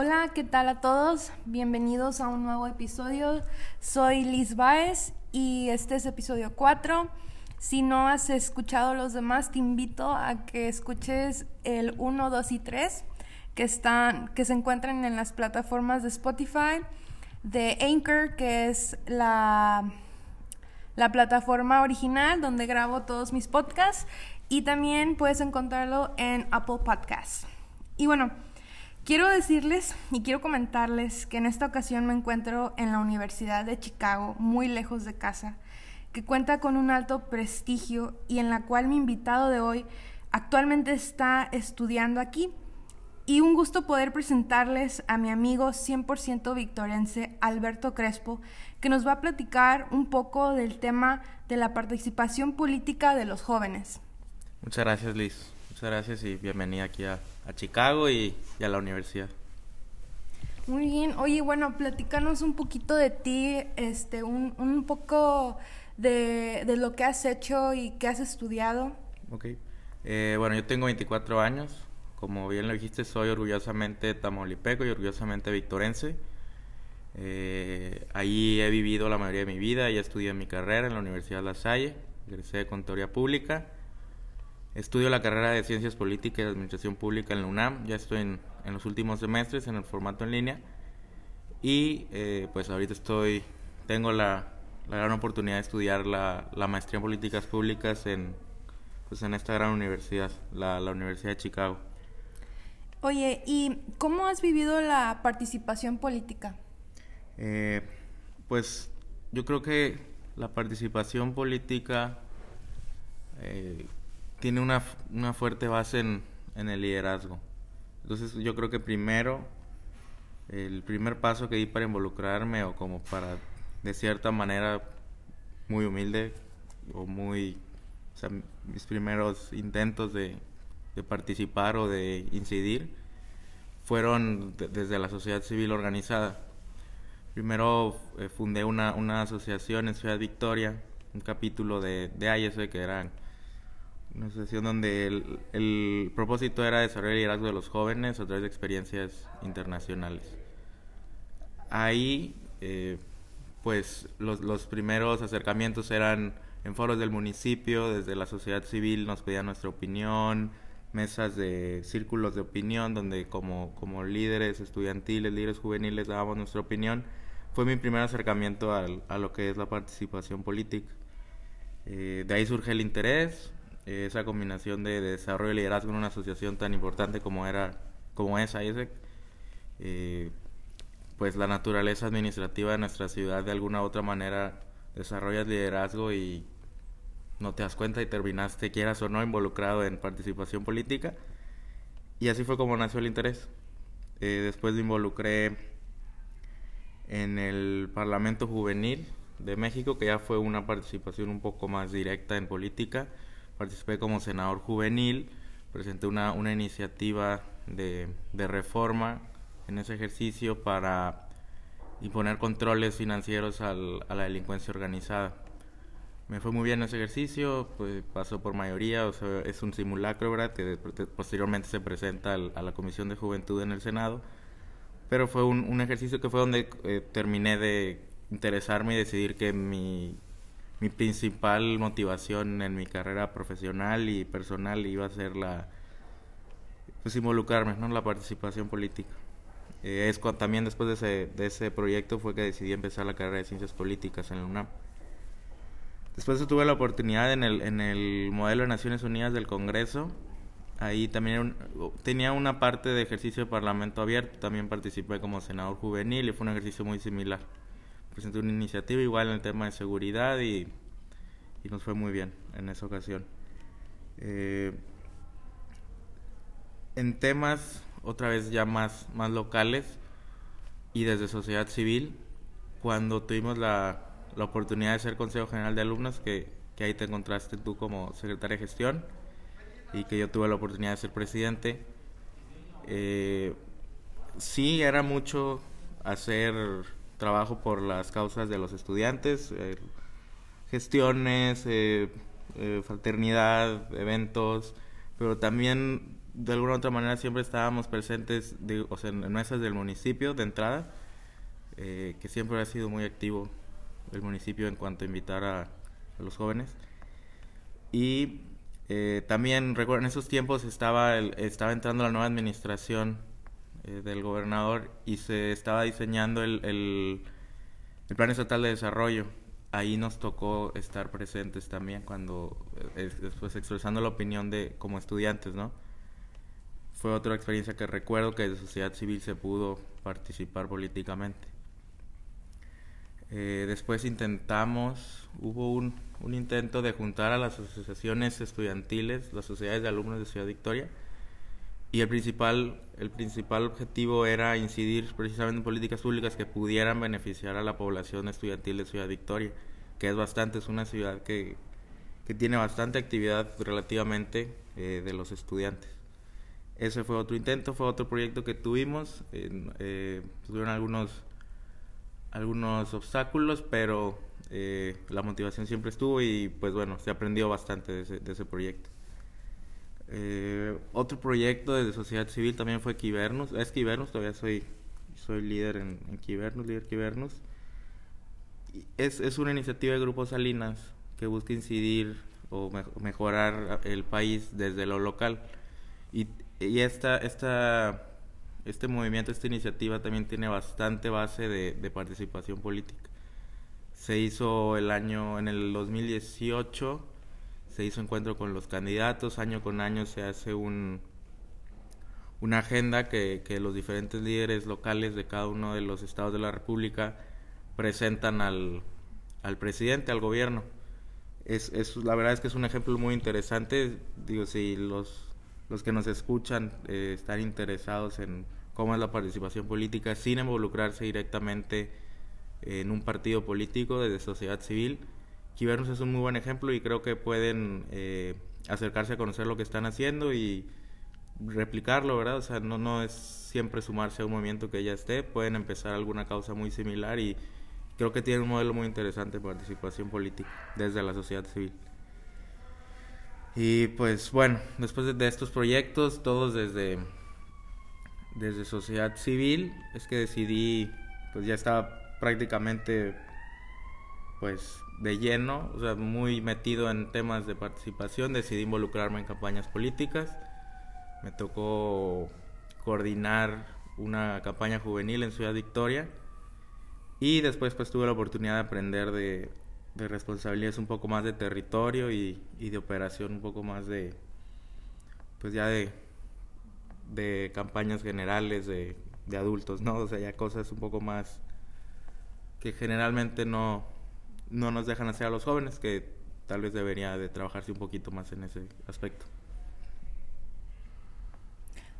Hola, ¿qué tal a todos? Bienvenidos a un nuevo episodio. Soy Liz Baez y este es episodio 4. Si no has escuchado los demás, te invito a que escuches el 1, 2 y 3 que, están, que se encuentran en las plataformas de Spotify, de Anchor, que es la, la plataforma original donde grabo todos mis podcasts, y también puedes encontrarlo en Apple Podcasts. Y bueno, quiero decirles y quiero comentarles que en esta ocasión me encuentro en la Universidad de Chicago, muy lejos de casa, que cuenta con un alto prestigio y en la cual mi invitado de hoy actualmente está estudiando aquí. Y un gusto poder presentarles a mi amigo 100% victorense, Alberto Crespo, que nos va a platicar un poco del tema de la participación política de los jóvenes. Muchas gracias, Liz. Muchas gracias y bienvenida aquí a, Chicago y, a la universidad. Muy bien. Oye, bueno, platícanos un poquito de ti, este, un, un poco de, de, lo que has hecho y qué has estudiado. Ok. Eh, bueno, yo tengo 24 años. Como bien lo dijiste, soy orgullosamente tamaulipeco y orgullosamente victorense. Eh, ahí he vivido la mayoría de mi vida, ya estudié mi carrera en la Universidad de La Salle, egresé de Contaduría Pública. Estudio la carrera de Ciencias Políticas y Administración Pública en la UNAM, ya estoy en, en los últimos semestres en el formato en línea. Y eh, pues ahorita estoy, tengo la, la gran oportunidad de estudiar la, la, maestría en Políticas Públicas en, pues en esta gran universidad, la, la Universidad de Chicago. Oye, ¿y cómo has vivido la participación política? Eh, pues yo creo que la participación política eh, tiene una, una, fuerte base en, en, el liderazgo. Entonces yo creo que primero, el primer paso que di para involucrarme o como para, de cierta manera, muy humilde o muy, mis primeros intentos de, de participar o de incidir fueron desde la sociedad civil organizada. Primero eh, fundé una, una, asociación en Ciudad Victoria, un capítulo de, de que era una asociación donde el, el, propósito era desarrollar el liderazgo de los jóvenes a través de experiencias internacionales. Ahí, eh, pues los, los primeros acercamientos eran en foros del municipio, desde la sociedad civil nos pedían nuestra opinión, mesas de círculos de opinión donde como, como líderes estudiantiles, líderes juveniles dábamos nuestra opinión. Fue mi primer acercamiento al, a lo que es la participación política. Eh, de ahí surge el interés, esa combinación de, desarrollo y liderazgo en una asociación tan importante como, era, como es AISEC. Eh, pues la naturaleza administrativa de nuestra ciudad de alguna u otra manera desarrolla liderazgo y no te das cuenta y terminaste, quieras o no, involucrado en participación política. Y así fue como nació el interés. Eh, después me involucré en el Parlamento Juvenil de México, que ya fue una participación un poco más directa en política. Participé como senador juvenil, presenté una, una iniciativa de, de reforma en ese ejercicio para imponer controles financieros al, a la delincuencia organizada me fue muy bien ese ejercicio, pues pasó por mayoría, o sea, es un simulacro, ¿verdad? Que posteriormente se presenta a la Comisión de Juventud en el Senado, pero fue un, un ejercicio que fue donde eh, terminé de interesarme y decidir que mi, mi principal motivación en mi carrera profesional y personal iba a ser la, pues involucrarme, ¿no? La participación política. Eh, es también después de ese, de ese proyecto fue que decidí empezar la carrera de Ciencias Políticas en la UNAM. Después tuve la oportunidad en el, en el modelo de Naciones Unidas del Congreso. Ahí también tenía una parte de ejercicio de parlamento abierto. También participé como senador juvenil y fue un ejercicio muy similar. Presenté una iniciativa igual en el tema de seguridad y, y nos fue muy bien en esa ocasión. Eh, en temas, otra vez ya más, más locales y desde sociedad civil, cuando tuvimos la la oportunidad de ser Consejo General de Alumnos, que, que ahí te encontraste tú como secretaria de gestión y que yo tuve la oportunidad de ser presidente. Eh, sí, era mucho hacer trabajo por las causas de los estudiantes, eh, gestiones, eh, fraternidad, eventos, pero también de alguna u otra manera siempre estábamos presentes de, o sea, en mesas del municipio de entrada, eh, que siempre ha sido muy activo el municipio en cuanto a invitar a, los jóvenes. Y eh, también recuerdo en esos tiempos estaba, estaba entrando la nueva administración eh, del gobernador y se estaba diseñando el, el, el, Plan Estatal de Desarrollo. Ahí nos tocó estar presentes también cuando, después expresando la opinión de como estudiantes, ¿no? Fue otra experiencia que recuerdo que de sociedad civil se pudo participar políticamente. Eh, después intentamos, hubo un, un, intento de juntar a las asociaciones estudiantiles, las sociedades de alumnos de Ciudad Victoria, y el principal, el principal objetivo era incidir precisamente en políticas públicas que pudieran beneficiar a la población estudiantil de Ciudad Victoria, que es bastante, es una ciudad que, que tiene bastante actividad relativamente eh, de los estudiantes. Ese fue otro intento, fue otro proyecto que tuvimos, eh, tuvieron algunos algunos obstáculos, pero eh, la motivación siempre estuvo y pues bueno, se aprendió bastante de ese, de ese proyecto. Eh, otro proyecto de sociedad civil también fue Kibernus. Es Kibernus, todavía soy, soy líder en, en líder Kibernus. Es, es una iniciativa de Grupo Salinas que busca incidir o me, mejorar el país desde lo local. Y, y esta, esta este movimiento, esta iniciativa también tiene bastante base de, de, participación política. Se hizo el año, en el 2018, se hizo encuentro con los candidatos, año con año se hace un, una agenda que, que los diferentes líderes locales de cada uno de los estados de la República presentan al, al presidente, al gobierno. Es, es, la verdad es que es un ejemplo muy interesante. Digo, si los, los que nos escuchan eh, están interesados en cómo es la participación política sin involucrarse directamente en un partido político desde sociedad civil. Kibernus es un muy buen ejemplo y creo que pueden eh, acercarse a conocer lo que están haciendo y replicarlo, ¿verdad? O sea, no, no es siempre sumarse a un movimiento que ya esté, pueden empezar alguna causa muy similar y creo que tienen un modelo muy interesante de participación política desde la sociedad civil. Y pues bueno, después de, de estos proyectos, todos desde desde sociedad civil es que decidí, pues ya estaba prácticamente pues de lleno, o sea, muy metido en temas de participación, decidí involucrarme en campañas políticas. Me tocó coordinar una campaña juvenil en Ciudad Victoria y después pues tuve la oportunidad de aprender de, de responsabilidades un poco más de territorio y, y de operación un poco más de pues ya de de campañas generales de, de, adultos, ¿no? O sea, ya cosas un poco más que generalmente no, no nos dejan hacer a los jóvenes, que tal vez debería de trabajarse un poquito más en ese aspecto.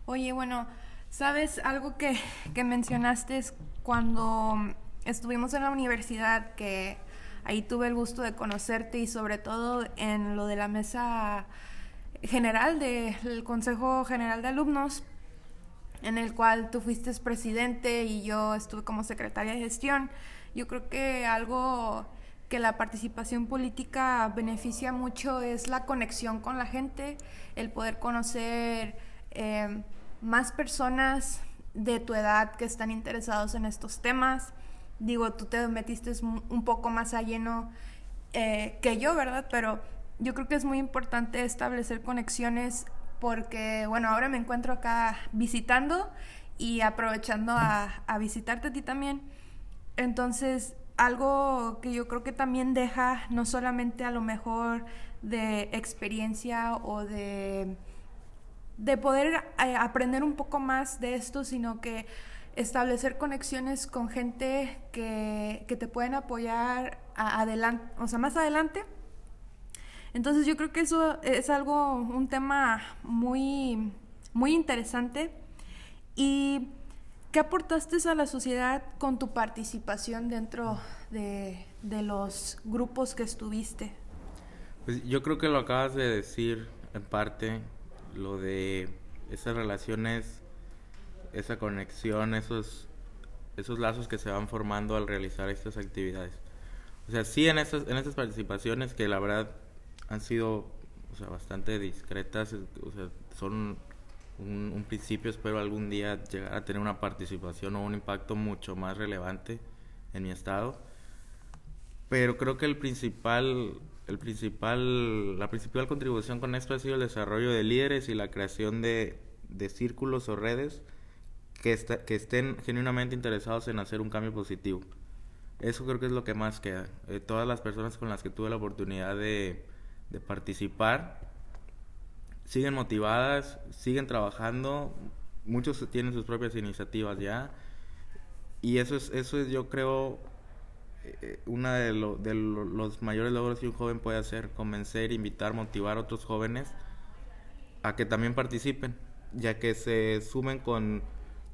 Oye, bueno, ¿sabes algo que, que mencionaste es cuando estuvimos en la universidad, que ahí tuve el gusto de conocerte y sobre todo en lo de la mesa general del Consejo General de Alumnos, en el cual tú fuiste presidente y yo estuve como secretaria de gestión. Yo creo que algo que la participación política beneficia mucho es la conexión con la gente, el poder conocer eh, más personas de tu edad que están interesados en estos temas. Digo, tú te metiste un poco más a lleno eh, que yo, ¿verdad? Pero yo creo que es muy importante establecer conexiones porque, bueno, ahora me encuentro acá visitando y aprovechando a, a, visitarte a ti también. Entonces, algo que yo creo que también deja no solamente a lo mejor de experiencia o de, de poder eh, aprender un poco más de esto, sino que establecer conexiones con gente que, que te pueden apoyar o sea, más adelante entonces yo creo que eso es algo, un tema muy, muy interesante. ¿Y qué aportaste a la sociedad con tu participación dentro de, de los grupos que estuviste? Pues yo creo que lo acabas de decir en parte, lo de esas relaciones, esa conexión, esos, esos lazos que se van formando al realizar estas actividades. O sea, sí en estas, en estas participaciones que la verdad han sido o sea, bastante discretas, o sea, son un, principio, espero algún día llegar a tener una participación o un impacto mucho más relevante en mi estado. Pero creo que el principal, el principal, la principal contribución con esto ha sido el desarrollo de líderes y la creación de, de círculos o redes que, que estén genuinamente interesados en hacer un cambio positivo. Eso creo que es lo que más queda. Eh, todas las personas con las que tuve la oportunidad de, de participar siguen motivadas, siguen trabajando, muchos tienen sus propias iniciativas ya. Y eso es, eso es yo creo, eh, uno de, de los mayores logros que un joven puede hacer, convencer, invitar, motivar a otros jóvenes a que también participen, ya que se sumen con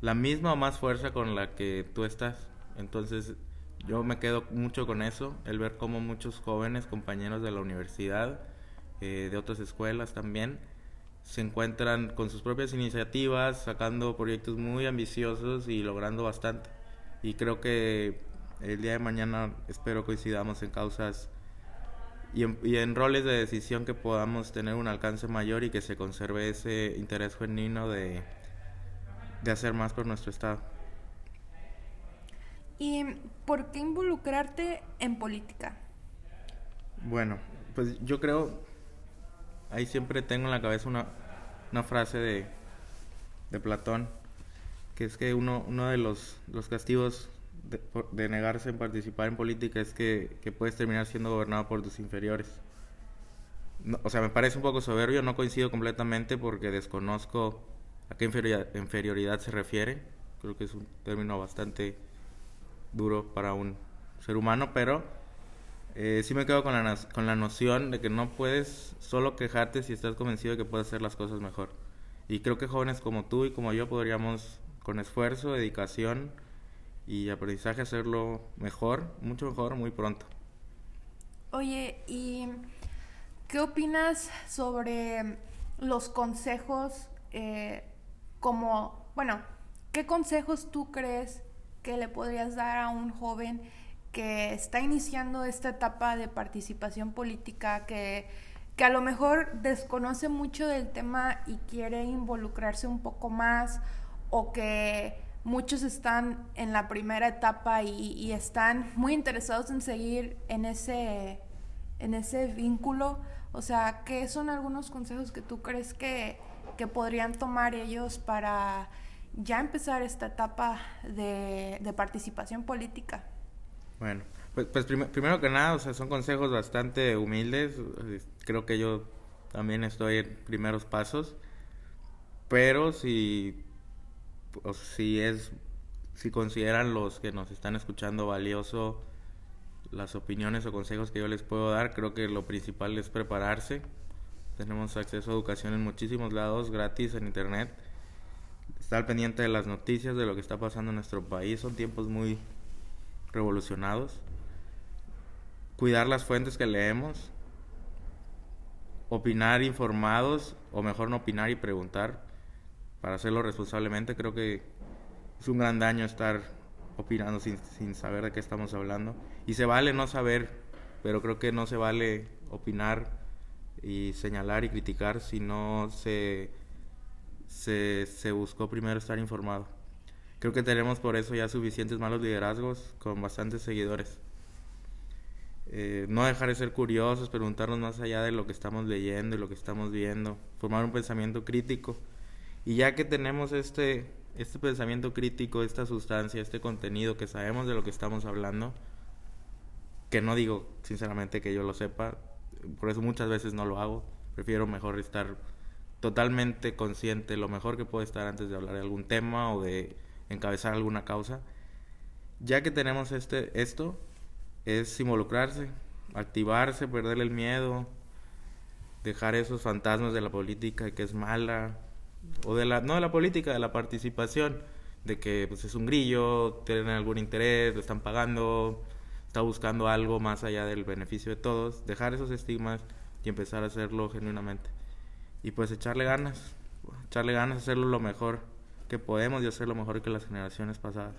la misma o más fuerza con la que tú estás. Entonces, yo me quedo mucho con eso, el ver cómo muchos jóvenes, compañeros de la universidad, eh, de otras escuelas también, se encuentran con sus propias iniciativas, sacando proyectos muy ambiciosos y logrando bastante. Y creo que el día de mañana espero coincidamos en causas y en, y en, roles de decisión que podamos tener un alcance mayor y que se conserve ese interés genuino de, de hacer más por nuestro Estado. ¿Y por qué involucrarte en política? Bueno, pues yo creo, ahí siempre tengo en la cabeza una, una frase de, de Platón, que es que uno, uno de los, los castigos de, de, negarse en participar en política es que, que puedes terminar siendo gobernado por tus inferiores. O sea, me parece un poco soberbio, no coincido completamente porque desconozco a qué inferioridad, inferioridad se refiere. Creo que es un término bastante duro para un ser humano, pero eh, sí me quedo con la, con la noción de que no puedes solo quejarte si estás convencido de que puedes hacer las cosas mejor. Y creo que jóvenes como tú y como yo podríamos, con esfuerzo, dedicación y aprendizaje, hacerlo mejor, mucho mejor, muy pronto. Oye, ¿y qué opinas sobre los consejos eh, como, bueno, qué consejos tú crees que le podrías dar a un joven que está iniciando esta etapa de participación política, que, que a lo mejor desconoce mucho del tema y quiere involucrarse un poco más, o que muchos están en la primera etapa y, están muy interesados en seguir en ese, en ese vínculo? O sea, ¿qué son algunos consejos que tú crees que, que podrían tomar ellos para ya empezar esta etapa de, de participación política? Bueno, pues, pues prim primero que nada, o sea, son consejos bastante humildes. Creo que yo también estoy en primeros pasos. Pero si, o si es, si consideran los que nos están escuchando valioso las opiniones o consejos que yo les puedo dar, creo que lo principal es prepararse. Tenemos acceso a educación en muchísimos lados, gratis en internet estar pendiente de las noticias, de lo que está pasando en nuestro país. Son tiempos muy revolucionados. Cuidar las fuentes que leemos. Opinar informados, o mejor no opinar y preguntar para hacerlo responsablemente. Creo que es un gran daño estar opinando sin, sin saber de qué estamos hablando. Y se vale no saber, pero creo que no se vale opinar y señalar y criticar si no se se, se buscó primero estar informado. Creo que tenemos por eso ya suficientes malos liderazgos con bastantes seguidores. Eh, no dejar de ser curiosos, preguntarnos más allá de lo que estamos leyendo y lo que estamos viendo, formar un pensamiento crítico. Y ya que tenemos este, este pensamiento crítico, esta sustancia, este contenido, que sabemos de lo que estamos hablando, que no digo sinceramente que yo lo sepa, por eso muchas veces no lo hago, prefiero mejor estar totalmente consciente lo mejor que puede estar antes de hablar de algún tema o de encabezar alguna causa. Ya que tenemos este esto es involucrarse, activarse, perder el miedo, dejar esos fantasmas de la política que es mala o de la no de la política, de la participación, de que pues es un grillo, tienen algún interés, lo están pagando, está buscando algo más allá del beneficio de todos, dejar esos estigmas y empezar a hacerlo genuinamente y pues echarle ganas, echarle ganas, hacerlo lo mejor que podemos y hacer lo mejor que las generaciones pasadas.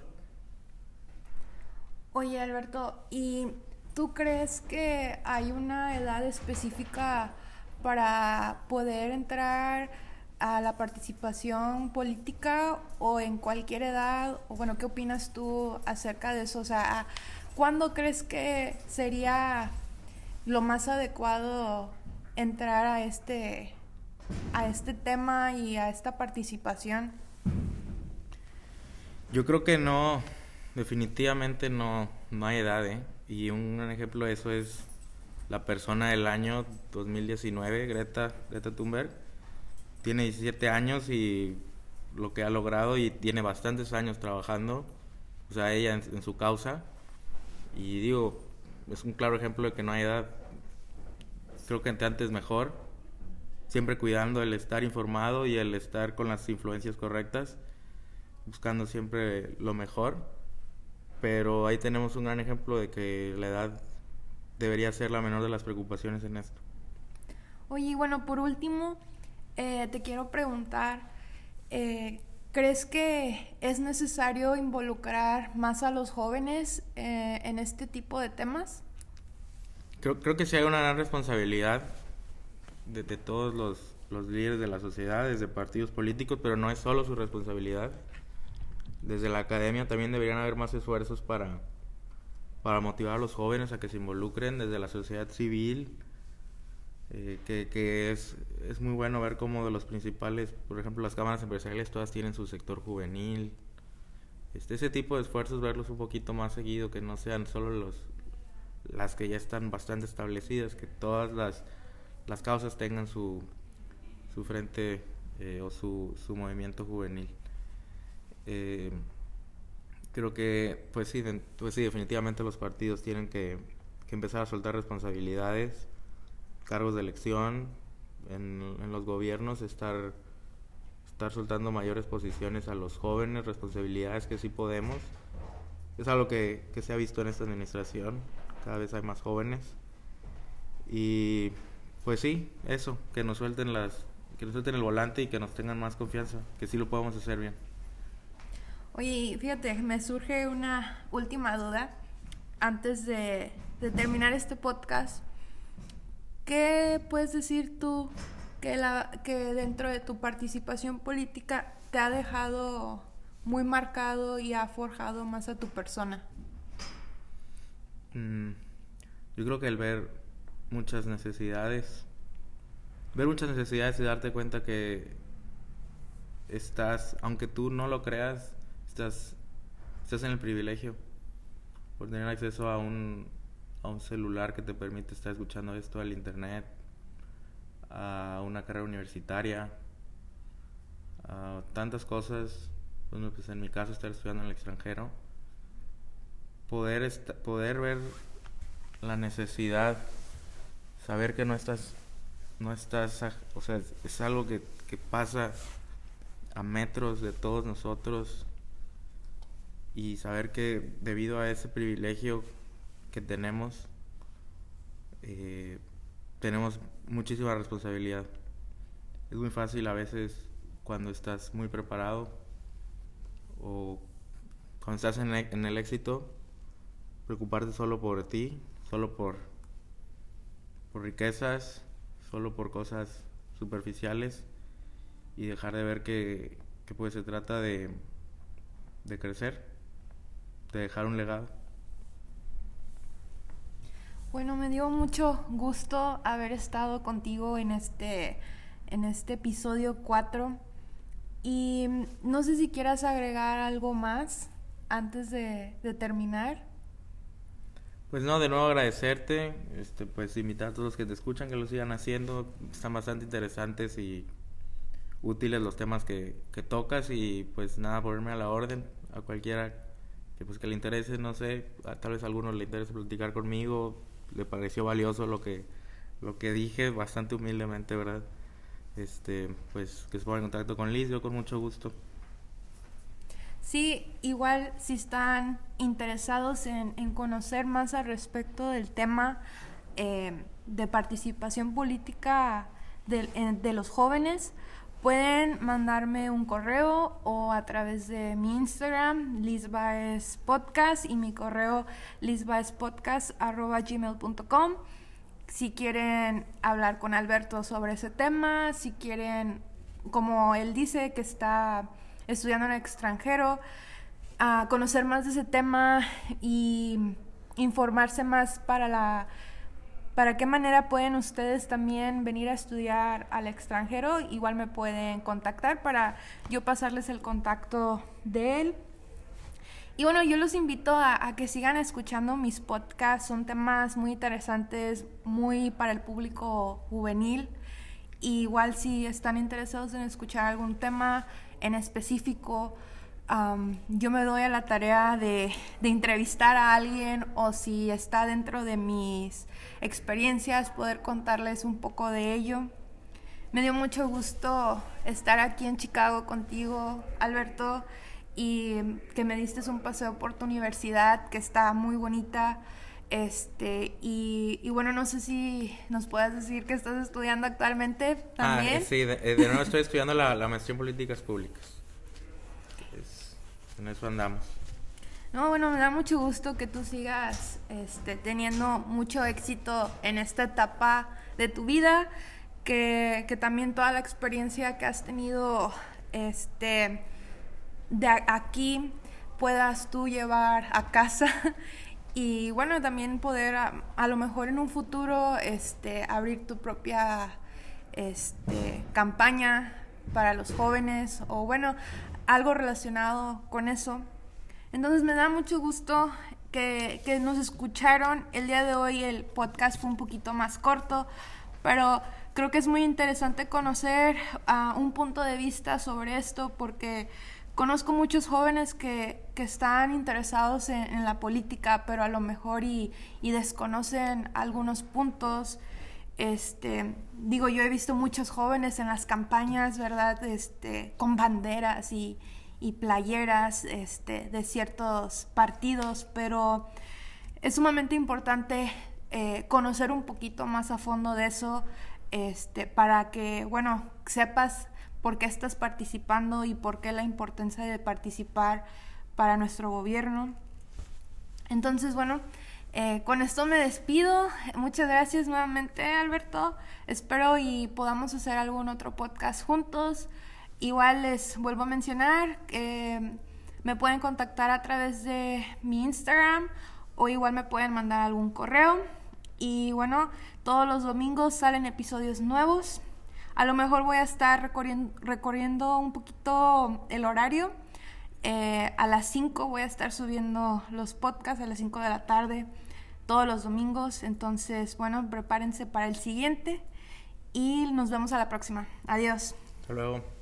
Oye Alberto, ¿y tú crees que hay una edad específica para poder entrar a la participación política o en cualquier edad? Bueno, ¿qué opinas tú acerca de eso? O sea, ¿cuándo crees que sería lo más adecuado entrar a este, a este tema y a esta participación? Yo creo que no, definitivamente no, no hay edad, ¿eh? Y un ejemplo de eso es la persona del año 2019, Greta, Greta Thunberg. Tiene 17 años y lo que ha logrado y tiene bastantes años trabajando, o sea, ella en, su causa. Y digo, es un claro ejemplo de que no hay edad. Creo que antes mejor, siempre cuidando el estar informado y el estar con las influencias correctas, buscando siempre lo mejor. Pero ahí tenemos un gran ejemplo de que la edad debería ser la menor de las preocupaciones en esto. Oye, bueno, por último, eh, te quiero preguntar, eh, ¿crees que es necesario involucrar más a los jóvenes eh, en este tipo de temas? Creo, creo que sí hay una gran responsabilidad de, de todos los, los líderes de la sociedad, desde partidos políticos, pero no es solo su responsabilidad. Desde la academia también deberían haber más esfuerzos para para motivar a los jóvenes a que se involucren desde la sociedad civil, eh, que, que es, es, muy bueno ver cómo de los principales, por ejemplo, las cámaras empresariales todas tienen su sector juvenil. Este, ese tipo de esfuerzos, verlos un poquito más seguido, que no sean solo los, las que ya están bastante establecidas, que todas las, las causas tengan su, su frente eh, o su, su movimiento juvenil. Eh, creo que, pues sí, pues sí, definitivamente los partidos tienen que, empezar a soltar responsabilidades, cargos de elección en, los gobiernos, estar, estar soltando mayores posiciones a los jóvenes, responsabilidades que sí podemos. Es algo que, que se ha visto en esta administración, cada vez hay más jóvenes. Y pues sí, eso, que nos suelten las, que nos suelten el volante y que nos tengan más confianza, que sí lo podemos hacer bien. Oye, fíjate, me surge una última duda antes de, terminar este podcast. ¿Qué puedes decir tú que, dentro de tu participación política te ha dejado muy marcado y ha forjado más a tu persona? Mm, yo creo que el ver muchas necesidades, ver muchas necesidades y darte cuenta que estás, aunque tú no lo creas, estás, estás en el privilegio por tener acceso a un, a un celular que te permite estar escuchando esto, al internet, a una carrera universitaria, a tantas cosas, pues en mi caso estar estudiando en el extranjero, poder, poder ver la necesidad, saber que no estás, no estás, o sea, es algo que, que pasa a metros de todos nosotros, y saber que debido a ese privilegio que tenemos, eh, tenemos muchísima responsabilidad. Es muy fácil a veces cuando estás muy preparado o cuando estás en el, en el éxito, preocuparte solo por ti, solo por, por riquezas, solo por cosas superficiales y dejar de ver que, que pues se trata de, de crecer dejar un legado. Bueno, me dio mucho gusto haber estado contigo en este, en este episodio 4. Y no sé si quieras agregar algo más antes de, terminar. Pues no, de nuevo agradecerte, este, pues invitar a todos los que te escuchan que lo sigan haciendo, están bastante interesantes y útiles los temas que, que tocas y pues nada, ponerme a la orden a cualquiera que pues que le interese, no sé, tal vez a alguno le interese platicar conmigo, le pareció valioso lo que lo que dije bastante humildemente, ¿verdad? Este, pues que se ponga en contacto con Liz, yo con mucho gusto. Sí, igual si están interesados en, en conocer más al respecto del tema eh, de participación política de, de los jóvenes, Pueden mandarme un correo o a través de mi Instagram, Lisbaes Podcast, y mi correo lisbaespodcast.gmail.com. Si quieren hablar con Alberto sobre ese tema, si quieren como él dice, que está estudiando en extranjero, a conocer más de ese tema y informarse más para la para qué manera pueden ustedes también venir a estudiar al extranjero. Igual me pueden contactar para yo pasarles el contacto de él. Y bueno, yo los invito a, que sigan escuchando mis podcasts. Son temas muy interesantes, muy para el público juvenil. Igual si están interesados en escuchar algún tema en específico, yo me doy a la tarea de, entrevistar a alguien o si está dentro de mis experiencias, poder contarles un poco de ello. Me dio mucho gusto estar aquí en Chicago contigo, Alberto, y que me diste un paseo por tu universidad, que está muy bonita. Este, y, bueno, no sé si nos puedes decir que estás estudiando actualmente ah, también. sí, de, de nuevo estoy estudiando la, la maestría en políticas públicas. En eso andamos. No, bueno, me da mucho gusto que tú sigas este, teniendo mucho éxito en esta etapa de tu vida, que, que también toda la experiencia que has tenido este, de aquí puedas tú llevar a casa y bueno, también poder a, lo mejor en un futuro este, abrir tu propia este, campaña para los jóvenes o bueno, algo relacionado con eso. Entonces me da mucho gusto que, que, nos escucharon. El día de hoy el podcast fue un poquito más corto, pero creo que es muy interesante conocer uh, un punto de vista sobre esto porque conozco muchos jóvenes que, que están interesados en, en, la política, pero a lo mejor y, y desconocen algunos puntos este, digo, yo he visto muchos jóvenes en las campañas, ¿verdad? Este, con banderas y, y playeras este, de ciertos partidos, pero es sumamente importante eh, conocer un poquito más a fondo de eso, este, para que, bueno, sepas por qué estás participando y por qué la importancia de participar para nuestro gobierno. Entonces, bueno, eh, con esto me despido. Muchas gracias nuevamente, Alberto. Espero y podamos hacer algún otro podcast juntos. Igual les vuelvo a mencionar que me pueden contactar a través de mi Instagram o igual me pueden mandar algún correo. Y bueno, todos los domingos salen episodios nuevos. A lo mejor voy a estar recorriendo, un poquito el horario. Eh, a las 5 voy a estar subiendo los podcasts a las 5 de la tarde todos los domingos. Entonces, bueno, prepárense para el siguiente y nos vemos a la próxima. Adiós. Hasta luego.